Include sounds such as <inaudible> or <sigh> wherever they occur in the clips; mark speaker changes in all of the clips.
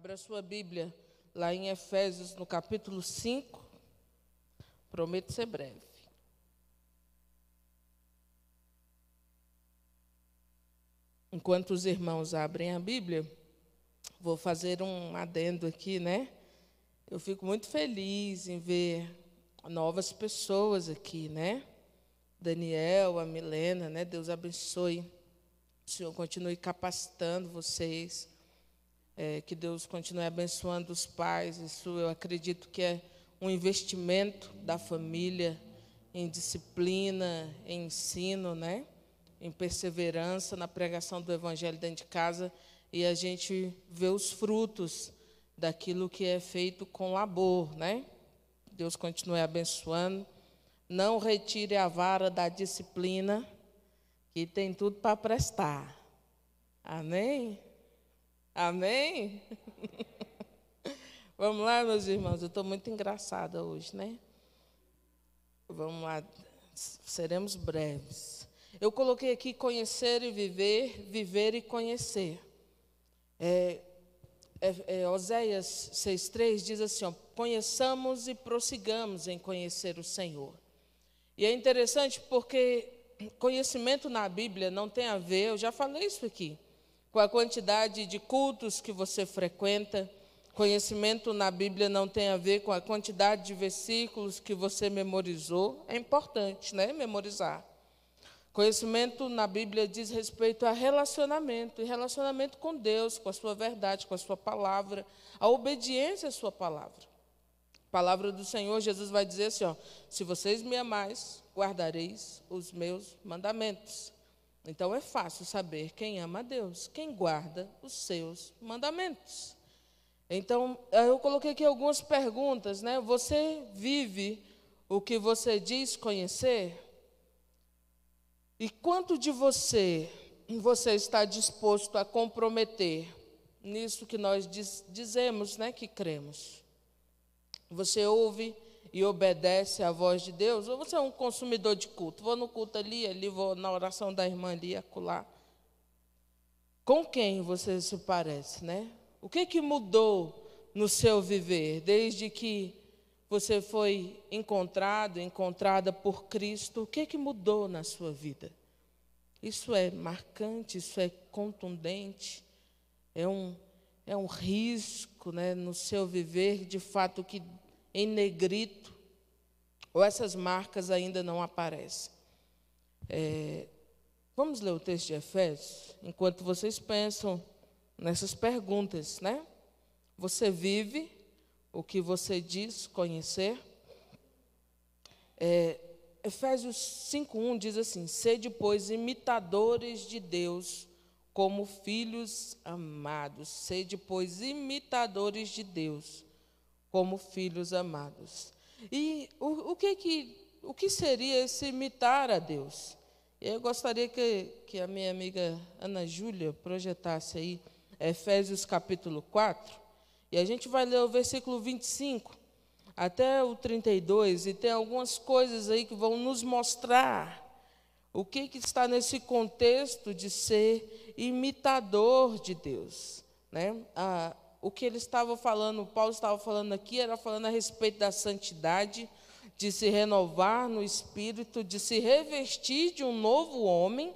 Speaker 1: Abra sua Bíblia lá em Efésios, no capítulo 5. Prometo ser breve. Enquanto os irmãos abrem a Bíblia, vou fazer um adendo aqui, né? Eu fico muito feliz em ver novas pessoas aqui, né? Daniel, a Milena, né? Deus abençoe. O Senhor continue capacitando vocês é, que Deus continue abençoando os pais. Isso eu acredito que é um investimento da família em disciplina, em ensino, né? em perseverança na pregação do Evangelho dentro de casa e a gente vê os frutos daquilo que é feito com labor, né? Deus continue abençoando. Não retire a vara da disciplina, que tem tudo para prestar. Amém? Amém? <laughs> Vamos lá, meus irmãos. Eu estou muito engraçada hoje, né? Vamos lá. Seremos breves. Eu coloquei aqui conhecer e viver, viver e conhecer. É, é, é, Oséias 6,3 diz assim: ó, conheçamos e prossigamos em conhecer o Senhor. E é interessante porque conhecimento na Bíblia não tem a ver, eu já falei isso aqui com a quantidade de cultos que você frequenta. Conhecimento na Bíblia não tem a ver com a quantidade de versículos que você memorizou. É importante, né? Memorizar. Conhecimento na Bíblia diz respeito a relacionamento, e relacionamento com Deus, com a sua verdade, com a sua palavra, a obediência à sua palavra. A palavra do Senhor, Jesus vai dizer assim: ó, se vocês me amais, guardareis os meus mandamentos. Então é fácil saber quem ama a Deus, quem guarda os seus mandamentos. Então, eu coloquei aqui algumas perguntas, né? Você vive o que você diz conhecer? E quanto de você você está disposto a comprometer nisso que nós diz, dizemos, né, que cremos? Você ouve e obedece à voz de Deus, ou você é um consumidor de culto? Vou no culto ali, ali vou na oração da irmã ali, acolá. Com quem você se parece, né? O que que mudou no seu viver desde que você foi encontrado, encontrada por Cristo? O que que mudou na sua vida? Isso é marcante, isso é contundente, é um é um risco, né, no seu viver, de fato que em negrito, ou essas marcas ainda não aparecem. É, vamos ler o texto de Efésios, enquanto vocês pensam nessas perguntas, né? Você vive o que você diz conhecer? É, Efésios 5,1 diz assim: Sede, pois, imitadores de Deus, como filhos amados. Sede, pois, imitadores de Deus, como filhos amados. E o, o, que, que, o que seria esse imitar a Deus? Eu gostaria que, que a minha amiga Ana Júlia projetasse aí Efésios capítulo 4, e a gente vai ler o versículo 25 até o 32, e tem algumas coisas aí que vão nos mostrar o que, que está nesse contexto de ser imitador de Deus. Né? Ah, o que ele estava falando, Paulo estava falando aqui, era falando a respeito da santidade, de se renovar no espírito, de se revestir de um novo homem,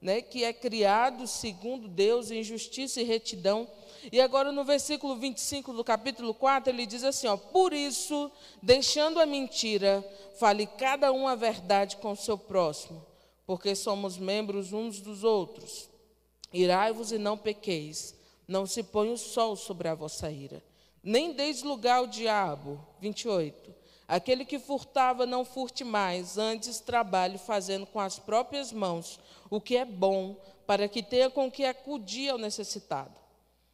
Speaker 1: né, que é criado segundo Deus em justiça e retidão. E agora no versículo 25 do capítulo 4, ele diz assim, ó: "Por isso, deixando a mentira, fale cada um a verdade com o seu próximo, porque somos membros uns dos outros. Irai-vos e não pequeis." Não se põe o sol sobre a vossa ira, nem deis lugar ao diabo. 28. Aquele que furtava, não furte mais, antes trabalhe fazendo com as próprias mãos o que é bom, para que tenha com que acudir ao necessitado.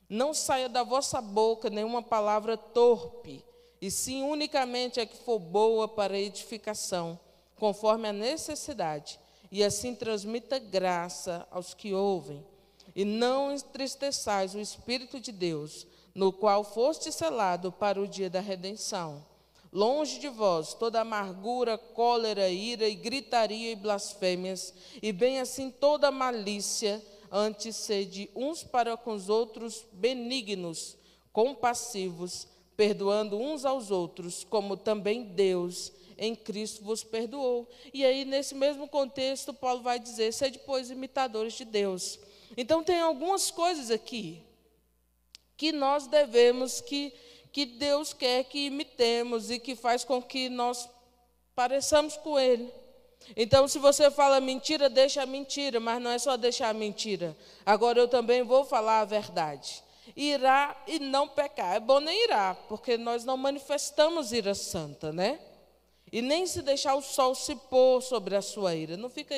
Speaker 1: Não saia da vossa boca nenhuma palavra torpe, e sim unicamente a que for boa para edificação, conforme a necessidade, e assim transmita graça aos que ouvem. E não entristeçais o Espírito de Deus, no qual foste selado para o dia da redenção. Longe de vós toda amargura, cólera, ira e gritaria e blasfêmias, e bem assim toda malícia, antes sede uns para com os outros benignos, compassivos, perdoando uns aos outros, como também Deus em Cristo vos perdoou. E aí, nesse mesmo contexto, Paulo vai dizer: sede, pois, imitadores de Deus. Então, tem algumas coisas aqui que nós devemos, que, que Deus quer que imitemos e que faz com que nós pareçamos com Ele. Então, se você fala mentira, deixa a mentira, mas não é só deixar a mentira. Agora eu também vou falar a verdade. Irá e não pecar. É bom nem irá, porque nós não manifestamos ira santa, né? E nem se deixar o sol se pôr sobre a sua ira. Não fica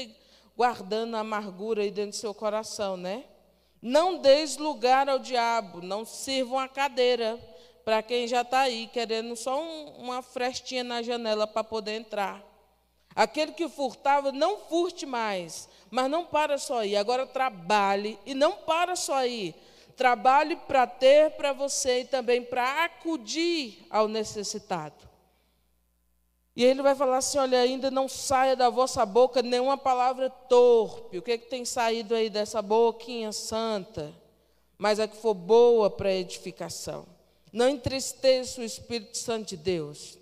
Speaker 1: guardando a amargura aí dentro do seu coração, né? Não deis lugar ao diabo, não sirvam a cadeira para quem já está aí querendo só um, uma frestinha na janela para poder entrar. Aquele que furtava, não furte mais, mas não para só aí. Agora trabalhe e não para só aí. Trabalhe para ter para você e também para acudir ao necessitado. E ele vai falar assim: olha, ainda não saia da vossa boca nenhuma palavra torpe. O que, é que tem saído aí dessa boquinha santa? Mas a que for boa para edificação. Não entristeça o Espírito Santo de Deus.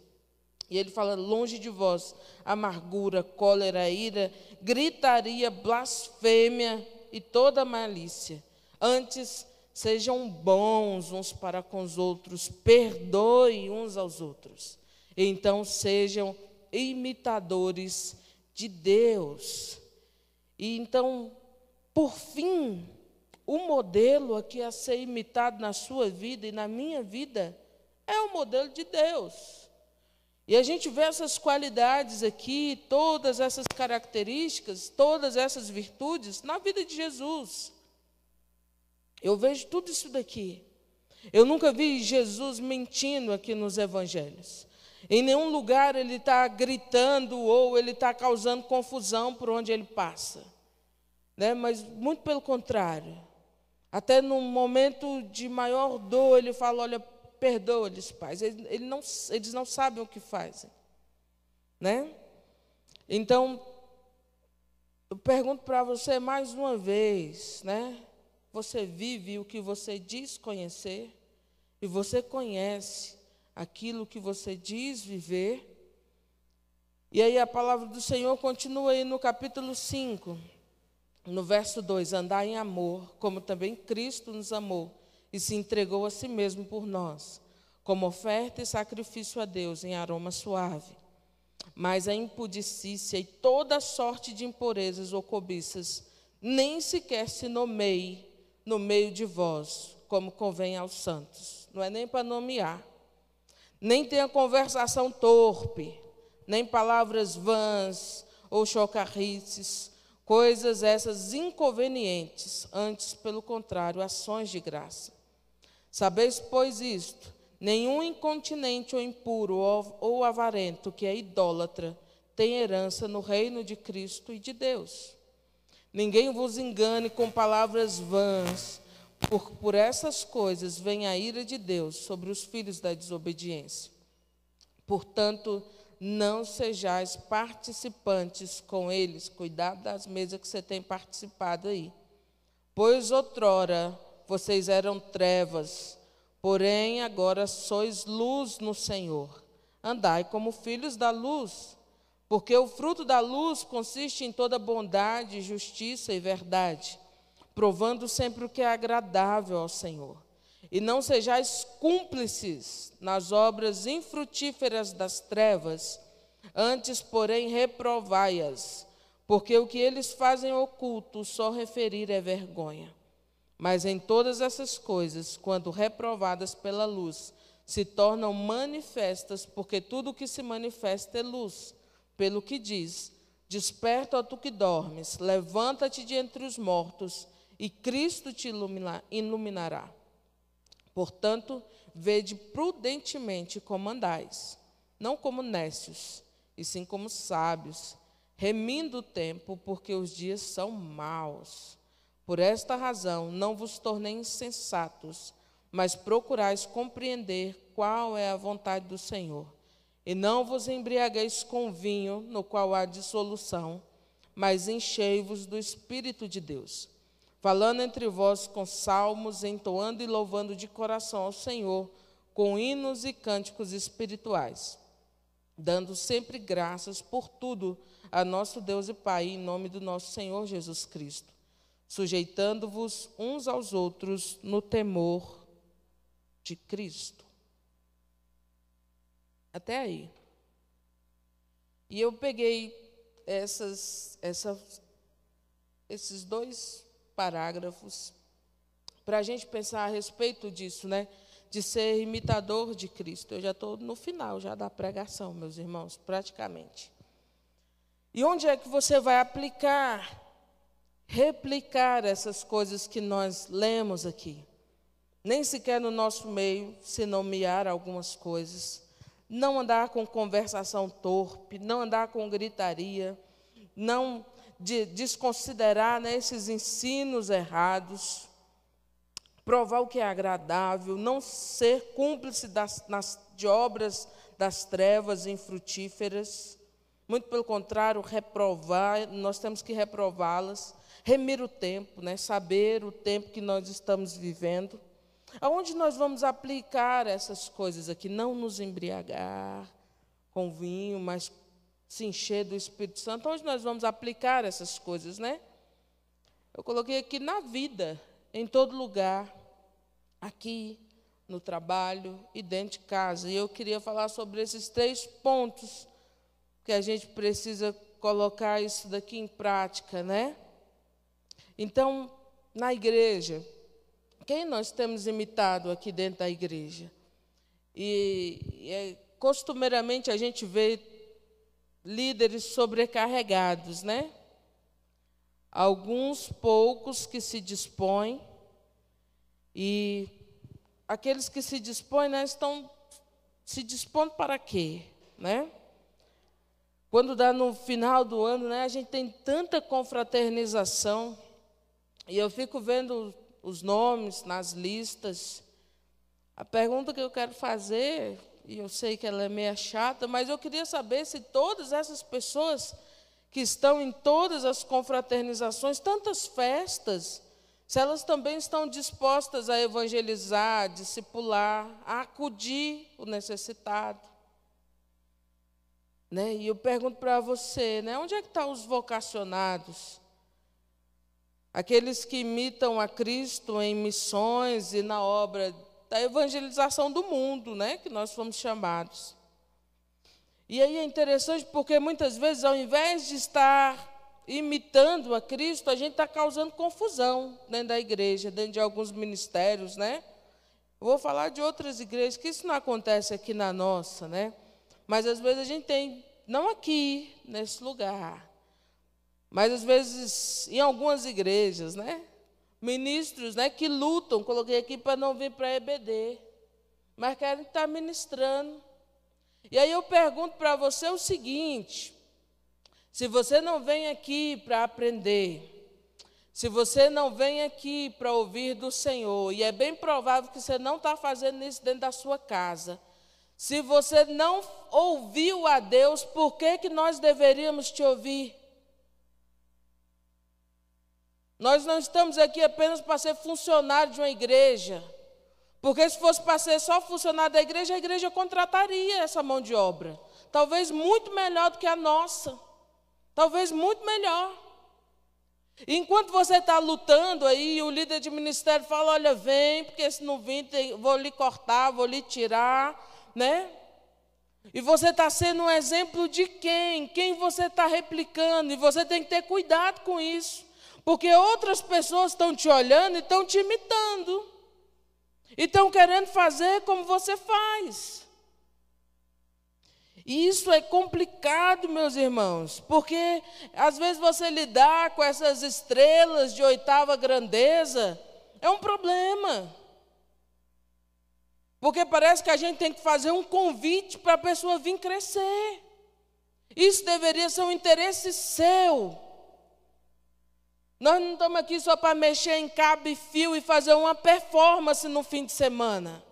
Speaker 1: E ele fala: longe de vós, amargura, cólera, ira, gritaria, blasfêmia e toda malícia. Antes, sejam bons uns para com os outros, perdoe uns aos outros então sejam imitadores de Deus. E então, por fim, o modelo aqui a ser imitado na sua vida e na minha vida é o modelo de Deus. E a gente vê essas qualidades aqui, todas essas características, todas essas virtudes na vida de Jesus. Eu vejo tudo isso daqui. Eu nunca vi Jesus mentindo aqui nos evangelhos. Em nenhum lugar ele está gritando ou ele está causando confusão por onde ele passa. Né? Mas muito pelo contrário. Até no momento de maior dor, ele fala: Olha, perdoa-lhes, pais. Eles, ele não, eles não sabem o que fazem. Né? Então, eu pergunto para você mais uma vez: né? Você vive o que você diz conhecer? E você conhece aquilo que você diz viver. E aí a palavra do Senhor continua aí no capítulo 5, no verso 2: Andar em amor, como também Cristo nos amou e se entregou a si mesmo por nós, como oferta e sacrifício a Deus em aroma suave. Mas a impudicícia e toda sorte de impurezas ou cobiças nem sequer se nomeie no meio de vós, como convém aos santos. Não é nem para nomear, nem tenha conversação torpe, nem palavras vãs ou chocarrices, coisas essas inconvenientes, antes, pelo contrário, ações de graça. Sabeis, pois, isto: nenhum incontinente ou impuro ou, avarento que é idólatra tem herança no reino de Cristo e de Deus. Ninguém vos engane com palavras vãs, por, por essas coisas vem a ira de Deus sobre os filhos da desobediência. Portanto, não sejais participantes com eles. Cuidado das mesas que você tem participado aí. Pois outrora vocês eram trevas, porém agora sois luz no Senhor. Andai como filhos da luz, porque o fruto da luz consiste em toda bondade, justiça e verdade provando sempre o que é agradável ao Senhor. E não sejais cúmplices nas obras infrutíferas das trevas, antes, porém, reprovai-as, porque o que eles fazem oculto, só referir é vergonha. Mas em todas essas coisas, quando reprovadas pela luz, se tornam manifestas, porque tudo o que se manifesta é luz, pelo que diz: Desperta, ó tu que dormes, levanta-te de entre os mortos e Cristo te iluminará. Portanto, vede prudentemente como andais, não como nécios, e sim como sábios, remindo o tempo, porque os dias são maus. Por esta razão, não vos tornei insensatos, mas procurais compreender qual é a vontade do Senhor. E não vos embriagueis com vinho, no qual há dissolução, mas enchei-vos do Espírito de Deus falando entre vós com salmos, entoando e louvando de coração ao Senhor, com hinos e cânticos espirituais, dando sempre graças por tudo a nosso Deus e Pai, em nome do nosso Senhor Jesus Cristo, sujeitando-vos uns aos outros no temor de Cristo. Até aí. E eu peguei essas, esses dois parágrafos para a gente pensar a respeito disso, né? De ser imitador de Cristo. Eu já estou no final já da pregação, meus irmãos, praticamente. E onde é que você vai aplicar, replicar essas coisas que nós lemos aqui? Nem sequer no nosso meio se nomear algumas coisas. Não andar com conversação torpe, não andar com gritaria, não de desconsiderar né, esses ensinos errados, provar o que é agradável, não ser cúmplice das, nas, de obras das trevas infrutíferas. Muito pelo contrário, reprovar, nós temos que reprová-las, remir o tempo, né? saber o tempo que nós estamos vivendo. Aonde nós vamos aplicar essas coisas aqui? Não nos embriagar com vinho, mas se encher do Espírito Santo. Onde nós vamos aplicar essas coisas, né? Eu coloquei aqui na vida, em todo lugar, aqui, no trabalho e dentro de casa. E eu queria falar sobre esses três pontos que a gente precisa colocar isso daqui em prática, né? Então, na igreja, quem nós temos imitado aqui dentro da igreja? E, e é, costumeiramente a gente vê líderes sobrecarregados, né? Alguns poucos que se dispõem e aqueles que se dispõem, né, estão se dispondo para quê, né? Quando dá no final do ano, né, a gente tem tanta confraternização, e eu fico vendo os nomes nas listas. A pergunta que eu quero fazer, e eu sei que ela é meio chata, mas eu queria saber se todas essas pessoas que estão em todas as confraternizações, tantas festas, se elas também estão dispostas a evangelizar, a discipular, a acudir o necessitado. Né? E eu pergunto para você, né? onde é que estão tá os vocacionados? Aqueles que imitam a Cristo em missões e na obra da evangelização do mundo, né? que nós fomos chamados. E aí é interessante porque muitas vezes, ao invés de estar imitando a Cristo, a gente está causando confusão dentro da igreja, dentro de alguns ministérios, né? Eu vou falar de outras igrejas, que isso não acontece aqui na nossa, né? Mas às vezes a gente tem, não aqui, nesse lugar, mas às vezes em algumas igrejas, né? Ministros né, que lutam, coloquei aqui para não vir para a EBD, mas querem estar ministrando. E aí eu pergunto para você o seguinte: se você não vem aqui para aprender, se você não vem aqui para ouvir do Senhor, e é bem provável que você não está fazendo isso dentro da sua casa, se você não ouviu a Deus, por que, que nós deveríamos te ouvir? Nós não estamos aqui apenas para ser funcionário de uma igreja. Porque se fosse para ser só funcionário da igreja, a igreja contrataria essa mão de obra. Talvez muito melhor do que a nossa. Talvez muito melhor. enquanto você está lutando aí, o líder de ministério fala: olha, vem, porque se não vir, vou lhe cortar, vou lhe tirar né? E você está sendo um exemplo de quem? Quem você está replicando? E você tem que ter cuidado com isso. Porque outras pessoas estão te olhando e estão te imitando. E estão querendo fazer como você faz. E isso é complicado, meus irmãos, porque às vezes você lidar com essas estrelas de oitava grandeza é um problema. Porque parece que a gente tem que fazer um convite para a pessoa vir crescer. Isso deveria ser um interesse seu. Nós não estamos aqui só para mexer em cabo e fio e fazer uma performance no fim de semana.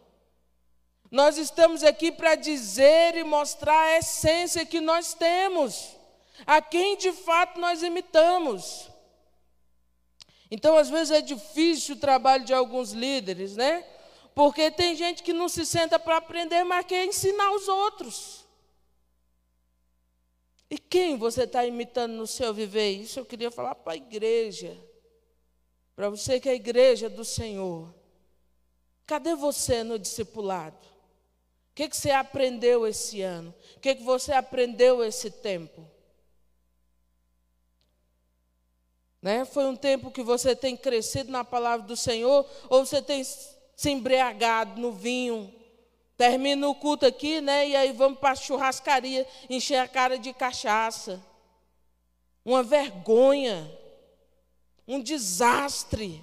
Speaker 1: Nós estamos aqui para dizer e mostrar a essência que nós temos, a quem de fato nós imitamos. Então, às vezes, é difícil o trabalho de alguns líderes, né? Porque tem gente que não se senta para aprender, mas quer ensinar os outros. E quem você está imitando no seu viver? Isso eu queria falar para a igreja. Para você que é a igreja do Senhor. Cadê você no discipulado? O que, que você aprendeu esse ano? O que, que você aprendeu esse tempo? Né? Foi um tempo que você tem crescido na palavra do Senhor ou você tem se embriagado no vinho? Termina o culto aqui, né? E aí vamos para a churrascaria encher a cara de cachaça. Uma vergonha, um desastre.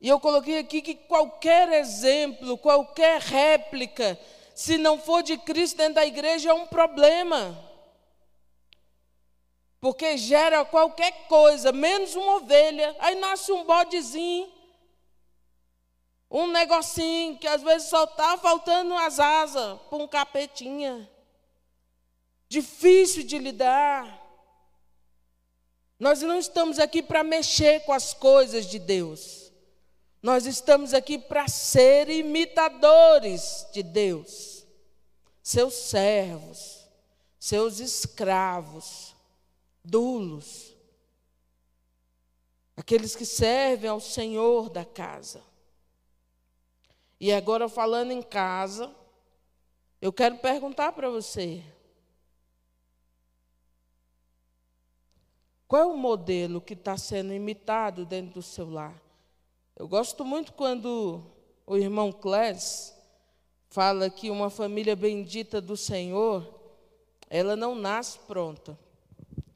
Speaker 1: E eu coloquei aqui que qualquer exemplo, qualquer réplica, se não for de Cristo dentro da igreja, é um problema. Porque gera qualquer coisa, menos uma ovelha, aí nasce um bodezinho, um negocinho que às vezes só está faltando as asas para um capetinha. Difícil de lidar. Nós não estamos aqui para mexer com as coisas de Deus. Nós estamos aqui para ser imitadores de Deus, seus servos, seus escravos dulos, aqueles que servem ao Senhor da casa. E agora, falando em casa, eu quero perguntar para você: qual é o modelo que está sendo imitado dentro do seu lar? Eu gosto muito quando o irmão Clés fala que uma família bendita do Senhor, ela não nasce pronta.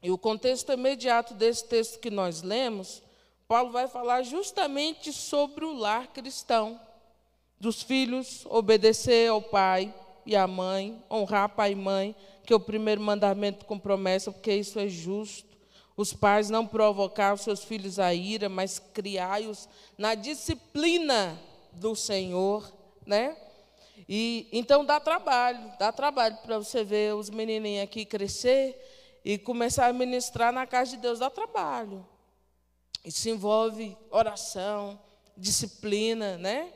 Speaker 1: E o contexto imediato desse texto que nós lemos, Paulo vai falar justamente sobre o lar cristão, dos filhos obedecer ao pai e à mãe, honrar pai e mãe, que é o primeiro mandamento com promessa, porque isso é justo. Os pais não provocar os seus filhos a ira, mas criai-os na disciplina do Senhor, né? E então dá trabalho, dá trabalho para você ver os menininhos aqui crescer e começar a ministrar na casa de Deus dá trabalho. Isso envolve oração, disciplina, né?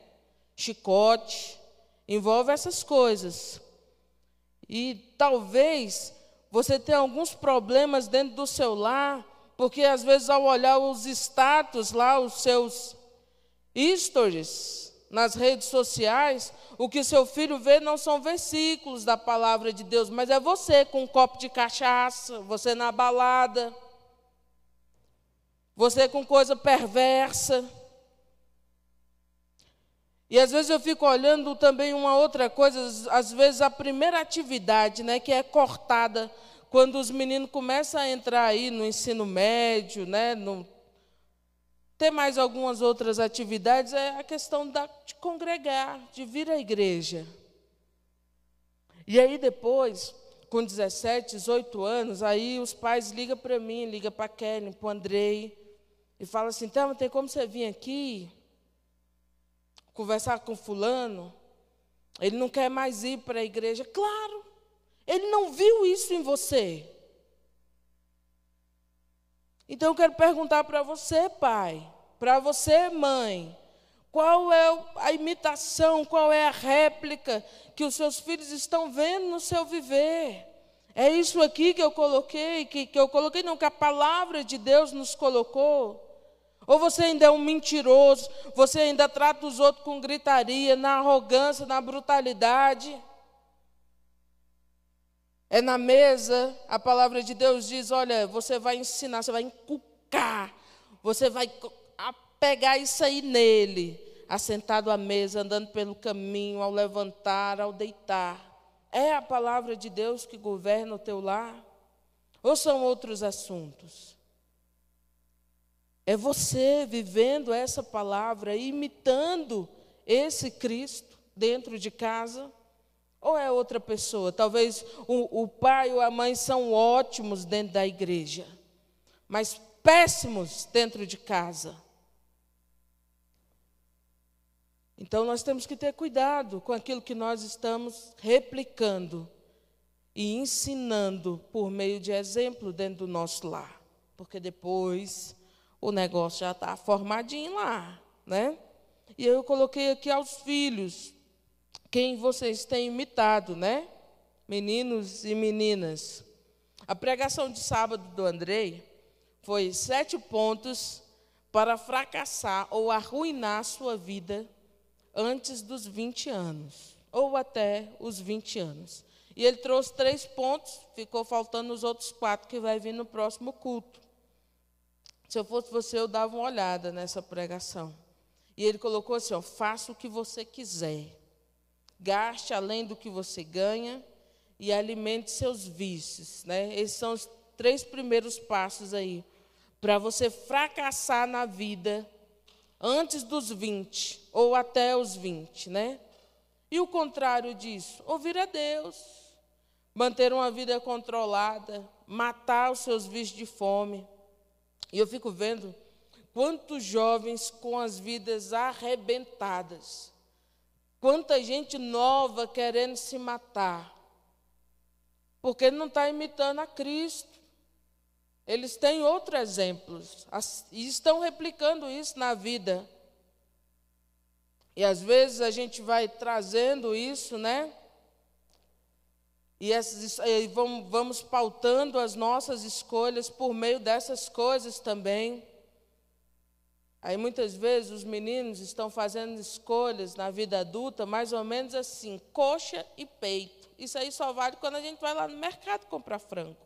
Speaker 1: Chicote, envolve essas coisas. E talvez você tenha alguns problemas dentro do seu lar, porque às vezes ao olhar os status lá, os seus stories, nas redes sociais, o que seu filho vê não são versículos da palavra de Deus, mas é você com um copo de cachaça, você na balada, você com coisa perversa. E às vezes eu fico olhando também uma outra coisa, às vezes a primeira atividade, né, que é cortada quando os meninos começam a entrar aí no ensino médio, né, no ter mais algumas outras atividades é a questão da, de congregar, de vir à igreja. E aí depois, com 17, 18 anos, aí os pais ligam para mim, ligam para a Kelly, para o Andrei, e falam assim, então, tem como você vir aqui conversar com fulano? Ele não quer mais ir para a igreja. Claro, ele não viu isso em você. Então eu quero perguntar para você, pai, para você, mãe, qual é a imitação, qual é a réplica que os seus filhos estão vendo no seu viver? É isso aqui que eu coloquei, que, que eu coloquei, não, que a palavra de Deus nos colocou. Ou você ainda é um mentiroso, você ainda trata os outros com gritaria, na arrogância, na brutalidade. É na mesa, a palavra de Deus diz: olha, você vai ensinar, você vai encucar, você vai pegar isso aí nele, assentado à mesa, andando pelo caminho, ao levantar, ao deitar. É a palavra de Deus que governa o teu lar? Ou são outros assuntos? É você vivendo essa palavra, imitando esse Cristo dentro de casa? Ou é outra pessoa? Talvez o, o pai ou a mãe são ótimos dentro da igreja, mas péssimos dentro de casa. Então nós temos que ter cuidado com aquilo que nós estamos replicando e ensinando por meio de exemplo dentro do nosso lar, porque depois o negócio já está formadinho lá, né? E eu coloquei aqui aos filhos, quem vocês têm imitado, né? Meninos e meninas. A pregação de sábado do Andrei foi sete pontos para fracassar ou arruinar sua vida antes dos 20 anos, ou até os 20 anos. E ele trouxe três pontos, ficou faltando os outros quatro que vai vir no próximo culto. Se eu fosse você, eu dava uma olhada nessa pregação. E ele colocou assim: ó, faça o que você quiser, gaste além do que você ganha e alimente seus vícios. Né? Esses são os três primeiros passos aí para você fracassar na vida antes dos 20 ou até os 20, né? E o contrário disso, ouvir a Deus, manter uma vida controlada, matar os seus vícios de fome. E eu fico vendo quantos jovens com as vidas arrebentadas, quanta gente nova querendo se matar, porque não está imitando a Cristo. Eles têm outros exemplos e estão replicando isso na vida. E às vezes a gente vai trazendo isso, né? E, essas, e vamos, vamos pautando as nossas escolhas por meio dessas coisas também. Aí muitas vezes os meninos estão fazendo escolhas na vida adulta mais ou menos assim, coxa e peito. Isso aí só vale quando a gente vai lá no mercado comprar frango.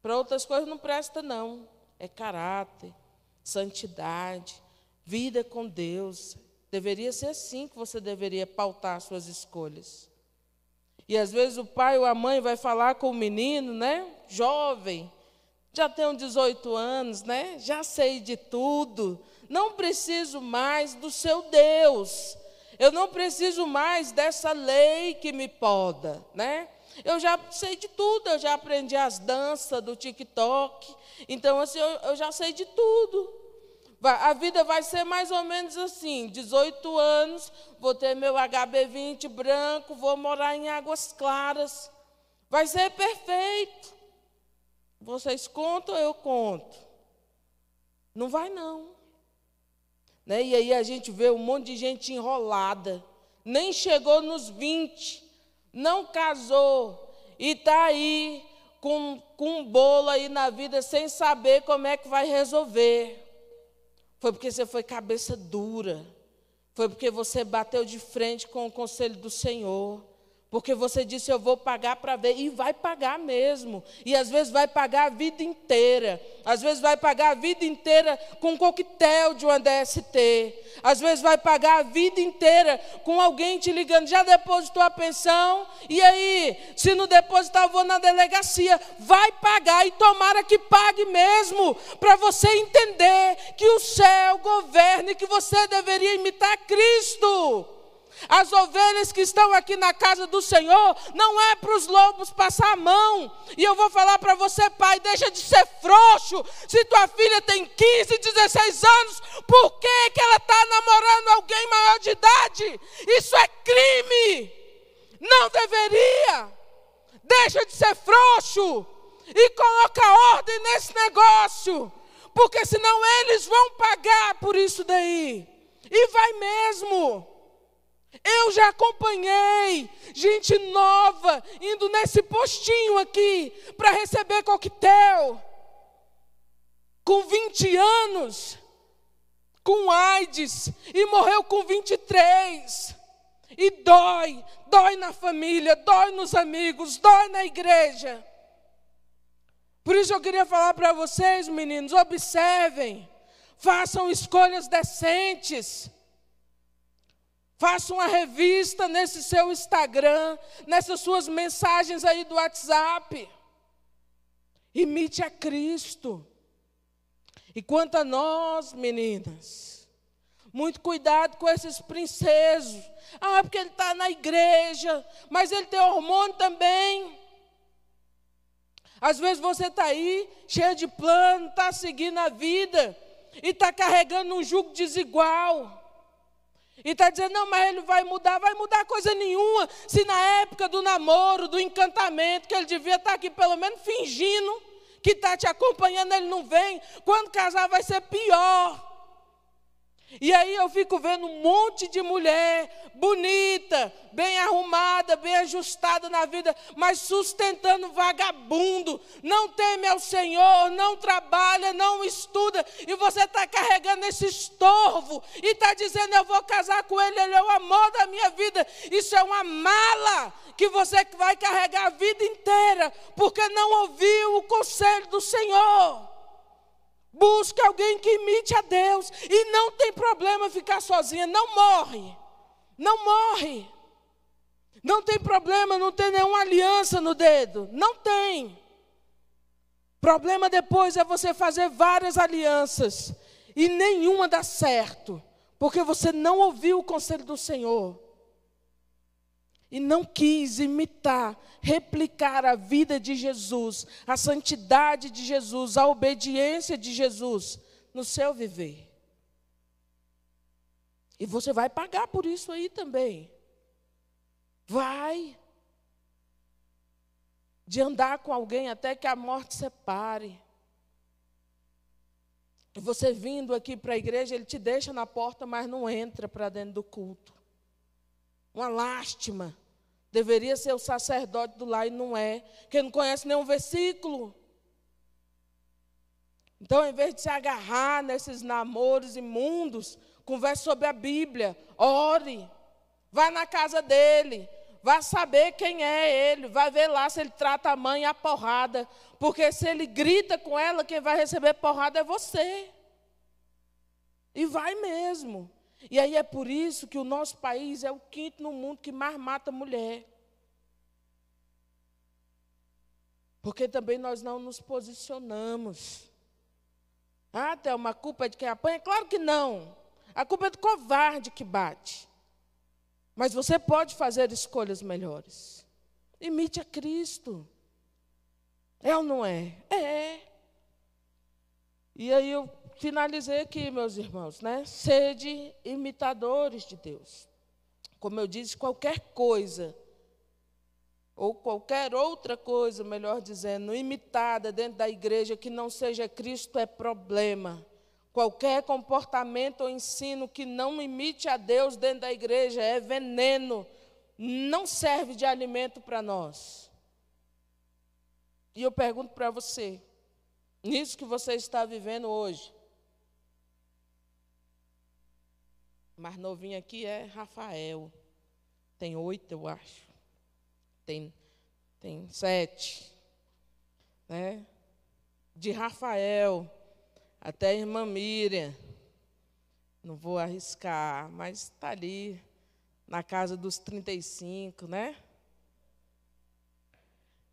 Speaker 1: Para outras coisas não presta, não. É caráter, santidade, vida com Deus. Deveria ser assim que você deveria pautar suas escolhas. E às vezes o pai ou a mãe vai falar com o menino, né? Jovem, já tenho 18 anos, né? Já sei de tudo. Não preciso mais do seu Deus. Eu não preciso mais dessa lei que me poda, né? Eu já sei de tudo, eu já aprendi as danças do TikTok. Então, assim, eu, eu já sei de tudo. A vida vai ser mais ou menos assim: 18 anos, vou ter meu HB20 branco, vou morar em Águas Claras. Vai ser perfeito. Vocês contam, eu conto. Não vai, não. Né? E aí a gente vê um monte de gente enrolada. Nem chegou nos 20 não casou e está aí com, com um bolo aí na vida sem saber como é que vai resolver. Foi porque você foi cabeça dura. Foi porque você bateu de frente com o conselho do Senhor. Porque você disse, eu vou pagar para ver, e vai pagar mesmo. E às vezes vai pagar a vida inteira. Às vezes vai pagar a vida inteira com um coquetel de uma DST. Às vezes vai pagar a vida inteira com alguém te ligando, já depositou a pensão? E aí, se não depositar, eu vou na delegacia. Vai pagar e tomara que pague mesmo, para você entender que o céu governe, que você deveria imitar Cristo. As ovelhas que estão aqui na casa do Senhor não é para os lobos passar a mão. E eu vou falar para você, pai, deixa de ser frouxo. Se tua filha tem 15, 16 anos, por que, que ela está namorando alguém maior de idade? Isso é crime. Não deveria. Deixa de ser frouxo e coloca ordem nesse negócio, porque senão eles vão pagar por isso daí. E vai mesmo. Eu já acompanhei gente nova indo nesse postinho aqui para receber coquetel. Com 20 anos, com AIDS, e morreu com 23. E dói, dói na família, dói nos amigos, dói na igreja. Por isso eu queria falar para vocês, meninos, observem, façam escolhas decentes. Faça uma revista nesse seu Instagram, nessas suas mensagens aí do WhatsApp. Imite a Cristo. E quanto a nós, meninas, muito cuidado com esses princesos. Ah, porque ele está na igreja, mas ele tem hormônio também. Às vezes você está aí, cheio de plano, está seguindo a vida, e está carregando um jugo desigual. E está dizendo, não, mas ele vai mudar, vai mudar coisa nenhuma. Se na época do namoro, do encantamento, que ele devia estar tá aqui pelo menos fingindo que está te acompanhando, ele não vem. Quando casar vai ser pior. E aí eu fico vendo um monte de mulher bonita, bem arrumada, bem ajustada na vida, mas sustentando vagabundo, não teme ao Senhor, não trabalha, não estuda, e você está carregando esse estorvo e está dizendo: Eu vou casar com ele, ele é o amor da minha vida. Isso é uma mala que você vai carregar a vida inteira, porque não ouviu o conselho do Senhor. Busque alguém que imite a Deus. E não tem problema ficar sozinha. Não morre. Não morre. Não tem problema não ter nenhuma aliança no dedo. Não tem. Problema depois é você fazer várias alianças e nenhuma dá certo, porque você não ouviu o conselho do Senhor e não quis imitar, replicar a vida de Jesus, a santidade de Jesus, a obediência de Jesus no seu viver. E você vai pagar por isso aí também. Vai. De andar com alguém até que a morte separe. E você vindo aqui para a igreja, ele te deixa na porta, mas não entra para dentro do culto. Uma lástima. Deveria ser o sacerdote do lar e não é, que não conhece nenhum versículo. Então, em vez de se agarrar nesses namoros imundos, converse sobre a Bíblia, ore, vá na casa dele, vá saber quem é ele, vai ver lá se ele trata a mãe a porrada, porque se ele grita com ela, quem vai receber porrada é você. E vai mesmo. E aí é por isso que o nosso país é o quinto no mundo que mais mata mulher. Porque também nós não nos posicionamos. Ah, Thelma, a culpa é de quem apanha? Claro que não. A culpa é do covarde que bate. Mas você pode fazer escolhas melhores. Imite a Cristo. É ou não é? É. E aí eu finalizei aqui, meus irmãos, né? Sede imitadores de Deus. Como eu disse, qualquer coisa, ou qualquer outra coisa, melhor dizendo, imitada dentro da igreja que não seja Cristo é problema. Qualquer comportamento ou ensino que não imite a Deus dentro da igreja é veneno, não serve de alimento para nós. E eu pergunto para você, nisso que você está vivendo hoje, mais novinho aqui é Rafael. Tem oito, eu acho. Tem, tem sete. Né? De Rafael até a irmã Miriam. Não vou arriscar, mas está ali na casa dos 35, né?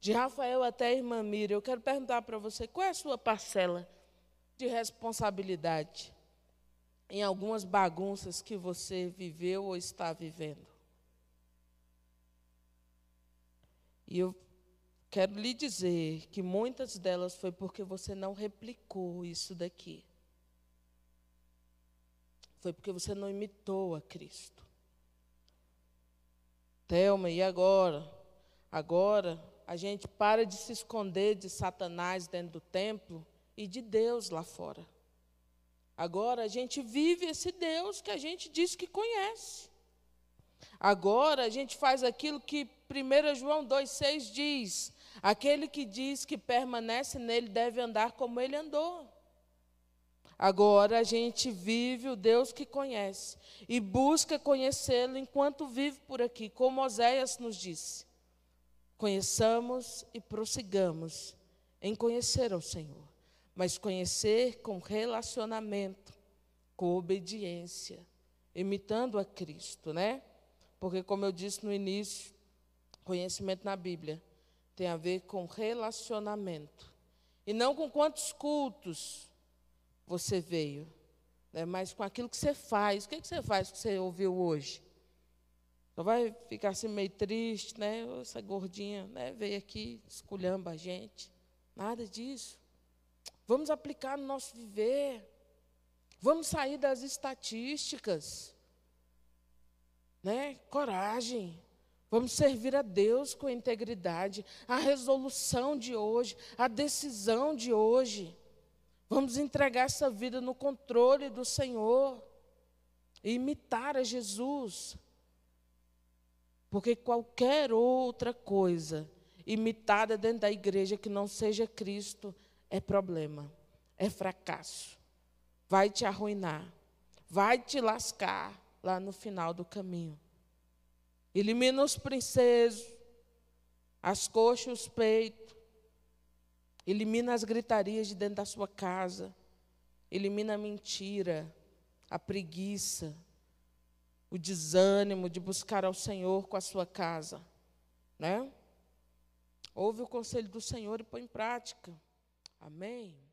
Speaker 1: De Rafael até a irmã Miriam, eu quero perguntar para você qual é a sua parcela de responsabilidade em algumas bagunças que você viveu ou está vivendo. E eu quero lhe dizer que muitas delas foi porque você não replicou isso daqui. Foi porque você não imitou a Cristo. Thelma, e agora? Agora a gente para de se esconder de Satanás dentro do templo e de Deus lá fora. Agora a gente vive esse Deus que a gente diz que conhece. Agora a gente faz aquilo que 1 João 2,6 diz: aquele que diz que permanece nele deve andar como ele andou. Agora a gente vive o Deus que conhece e busca conhecê-lo enquanto vive por aqui, como Oséias nos disse. Conheçamos e prossigamos em conhecer ao Senhor mas conhecer com relacionamento, com obediência, imitando a Cristo, né? Porque, como eu disse no início, conhecimento na Bíblia tem a ver com relacionamento. E não com quantos cultos você veio, né? mas com aquilo que você faz. O que, é que você faz que você ouviu hoje? Só vai ficar assim meio triste, né? Essa gordinha né? veio aqui, esculhamba a gente. Nada disso. Vamos aplicar no nosso viver. Vamos sair das estatísticas. Né? Coragem. Vamos servir a Deus com integridade. A resolução de hoje, a decisão de hoje. Vamos entregar essa vida no controle do Senhor e imitar a Jesus. Porque qualquer outra coisa imitada dentro da igreja que não seja Cristo é problema, é fracasso. Vai te arruinar, vai te lascar lá no final do caminho. Elimina os princesos, as coxas, os peitos. Elimina as gritarias de dentro da sua casa. Elimina a mentira, a preguiça, o desânimo de buscar ao Senhor com a sua casa, né? Ouve o conselho do Senhor e põe em prática. Amém.